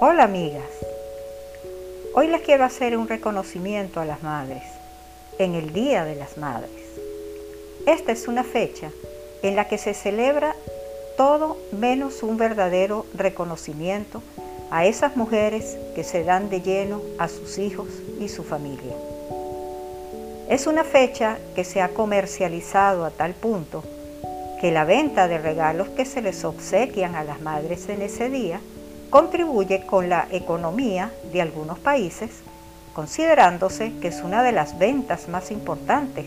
Hola amigas, hoy les quiero hacer un reconocimiento a las madres en el Día de las Madres. Esta es una fecha en la que se celebra todo menos un verdadero reconocimiento a esas mujeres que se dan de lleno a sus hijos y su familia. Es una fecha que se ha comercializado a tal punto que la venta de regalos que se les obsequian a las madres en ese día contribuye con la economía de algunos países, considerándose que es una de las ventas más importantes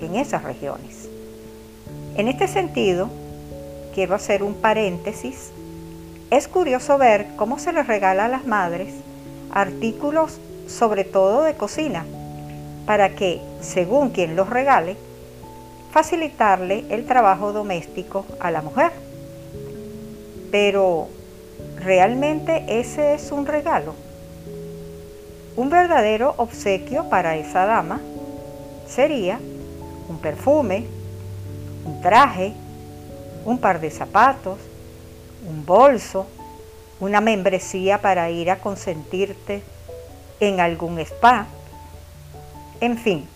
en esas regiones. En este sentido, quiero hacer un paréntesis. Es curioso ver cómo se les regala a las madres artículos sobre todo de cocina, para que, según quien los regale, facilitarle el trabajo doméstico a la mujer. Pero ¿Realmente ese es un regalo? Un verdadero obsequio para esa dama sería un perfume, un traje, un par de zapatos, un bolso, una membresía para ir a consentirte en algún spa, en fin,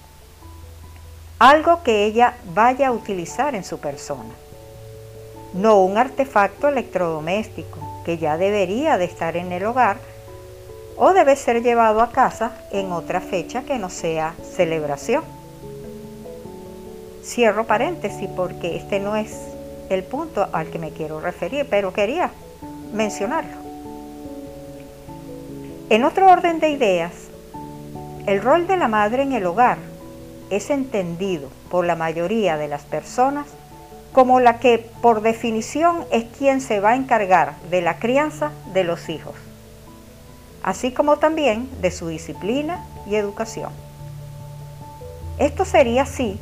algo que ella vaya a utilizar en su persona, no un artefacto electrodoméstico, que ya debería de estar en el hogar o debe ser llevado a casa en otra fecha que no sea celebración. Cierro paréntesis porque este no es el punto al que me quiero referir, pero quería mencionarlo. En otro orden de ideas, el rol de la madre en el hogar es entendido por la mayoría de las personas como la que por definición es quien se va a encargar de la crianza de los hijos, así como también de su disciplina y educación. Esto sería así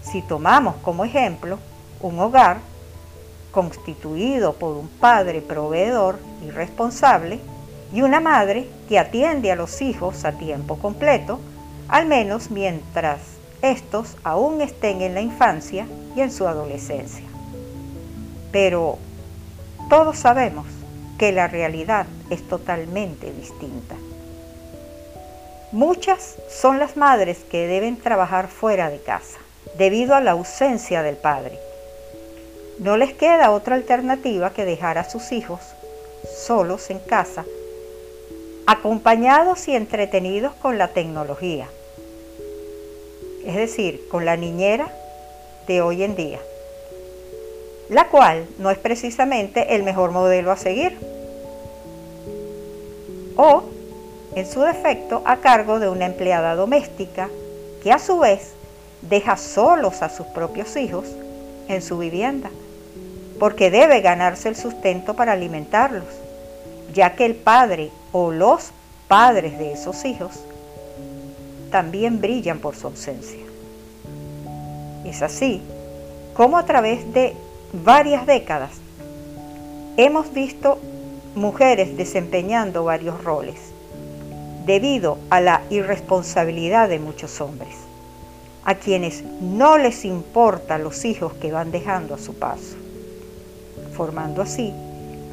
si tomamos como ejemplo un hogar constituido por un padre proveedor y responsable y una madre que atiende a los hijos a tiempo completo, al menos mientras estos aún estén en la infancia y en su adolescencia. Pero todos sabemos que la realidad es totalmente distinta. Muchas son las madres que deben trabajar fuera de casa debido a la ausencia del padre. No les queda otra alternativa que dejar a sus hijos solos en casa, acompañados y entretenidos con la tecnología es decir, con la niñera de hoy en día, la cual no es precisamente el mejor modelo a seguir, o, en su defecto, a cargo de una empleada doméstica que a su vez deja solos a sus propios hijos en su vivienda, porque debe ganarse el sustento para alimentarlos, ya que el padre o los padres de esos hijos también brillan por su ausencia. Es así como a través de varias décadas hemos visto mujeres desempeñando varios roles debido a la irresponsabilidad de muchos hombres, a quienes no les importa los hijos que van dejando a su paso, formando así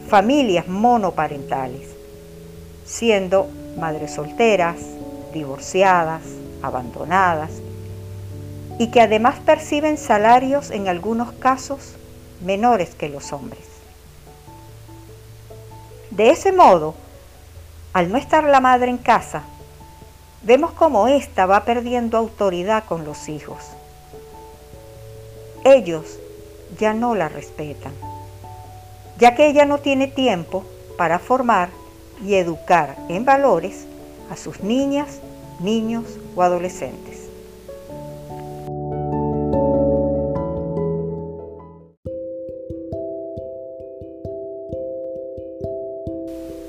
familias monoparentales, siendo madres solteras, divorciadas, abandonadas, y que además perciben salarios en algunos casos menores que los hombres. De ese modo, al no estar la madre en casa, vemos cómo ésta va perdiendo autoridad con los hijos. Ellos ya no la respetan, ya que ella no tiene tiempo para formar y educar en valores a sus niñas, niños o adolescentes.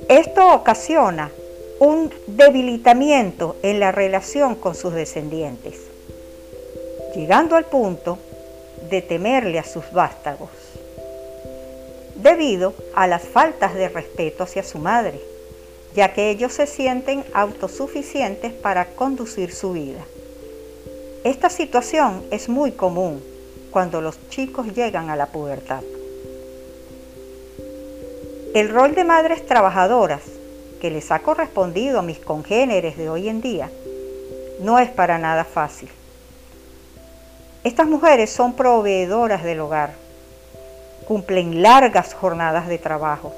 Esto ocasiona un debilitamiento en la relación con sus descendientes, llegando al punto de temerle a sus vástagos, debido a las faltas de respeto hacia su madre ya que ellos se sienten autosuficientes para conducir su vida. Esta situación es muy común cuando los chicos llegan a la pubertad. El rol de madres trabajadoras que les ha correspondido a mis congéneres de hoy en día no es para nada fácil. Estas mujeres son proveedoras del hogar, cumplen largas jornadas de trabajo.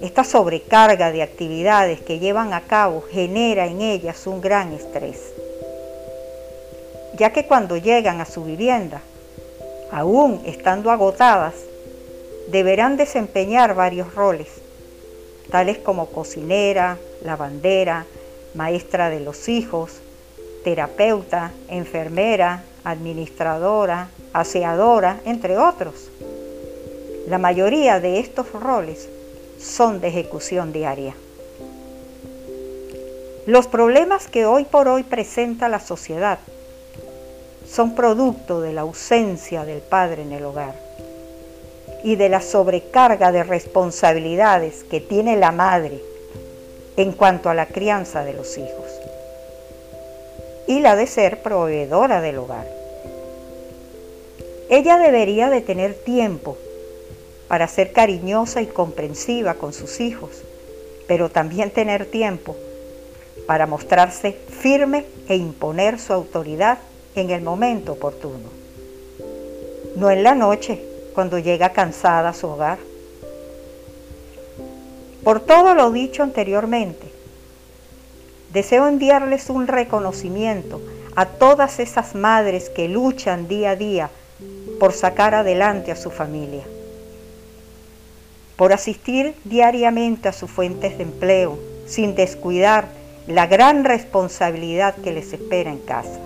Esta sobrecarga de actividades que llevan a cabo genera en ellas un gran estrés, ya que cuando llegan a su vivienda, aún estando agotadas, deberán desempeñar varios roles, tales como cocinera, lavandera, maestra de los hijos, terapeuta, enfermera, administradora, aseadora, entre otros. La mayoría de estos roles son de ejecución diaria. Los problemas que hoy por hoy presenta la sociedad son producto de la ausencia del padre en el hogar y de la sobrecarga de responsabilidades que tiene la madre en cuanto a la crianza de los hijos y la de ser proveedora del hogar. Ella debería de tener tiempo para ser cariñosa y comprensiva con sus hijos, pero también tener tiempo para mostrarse firme e imponer su autoridad en el momento oportuno. No en la noche, cuando llega cansada a su hogar. Por todo lo dicho anteriormente, deseo enviarles un reconocimiento a todas esas madres que luchan día a día por sacar adelante a su familia, por asistir diariamente a sus fuentes de empleo sin descuidar la gran responsabilidad que les espera en casa,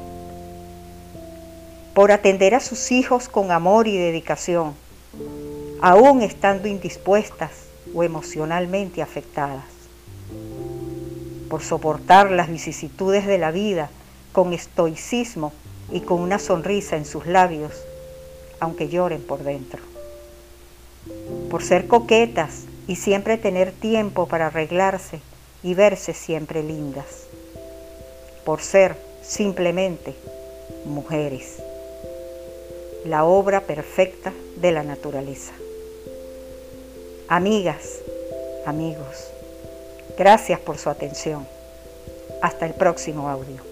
por atender a sus hijos con amor y dedicación, aún estando indispuestas o emocionalmente afectadas, por soportar las vicisitudes de la vida con estoicismo y con una sonrisa en sus labios, aunque lloren por dentro, por ser coquetas y siempre tener tiempo para arreglarse y verse siempre lindas, por ser simplemente mujeres, la obra perfecta de la naturaleza. Amigas, amigos, gracias por su atención. Hasta el próximo audio.